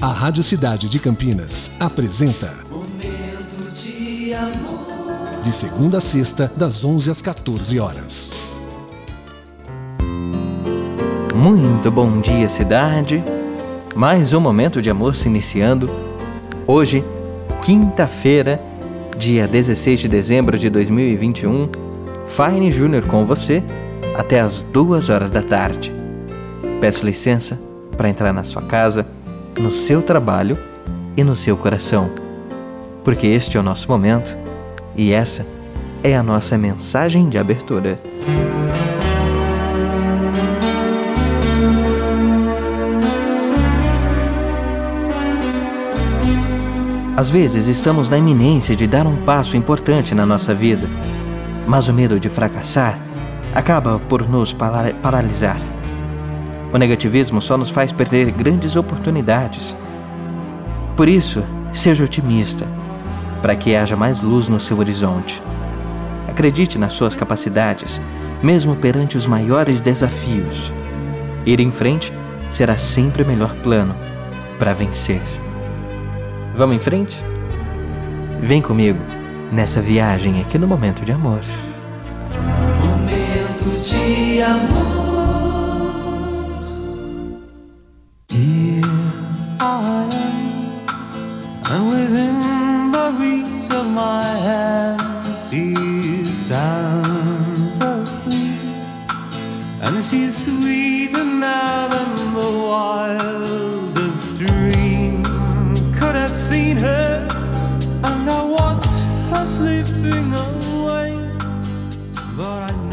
A Rádio Cidade de Campinas apresenta Momento de amor. De segunda a sexta, das 11 às 14 horas. Muito bom dia, cidade. Mais um momento de amor se iniciando. Hoje, quinta-feira, dia 16 de dezembro de 2021. Fine Júnior com você até as duas horas da tarde. Peço licença para entrar na sua casa no seu trabalho e no seu coração. Porque este é o nosso momento e essa é a nossa mensagem de abertura. Às vezes estamos na iminência de dar um passo importante na nossa vida, mas o medo de fracassar acaba por nos paralisar. O negativismo só nos faz perder grandes oportunidades. Por isso, seja otimista, para que haja mais luz no seu horizonte. Acredite nas suas capacidades, mesmo perante os maiores desafios. Ir em frente será sempre o melhor plano para vencer. Vamos em frente? Vem comigo nessa viagem aqui no Momento de Amor. Momento de amor. and within the reach of my hand she sound asleep, and she's sweeter now than the wildest dream could have seen her, and I watch her slipping away, but I.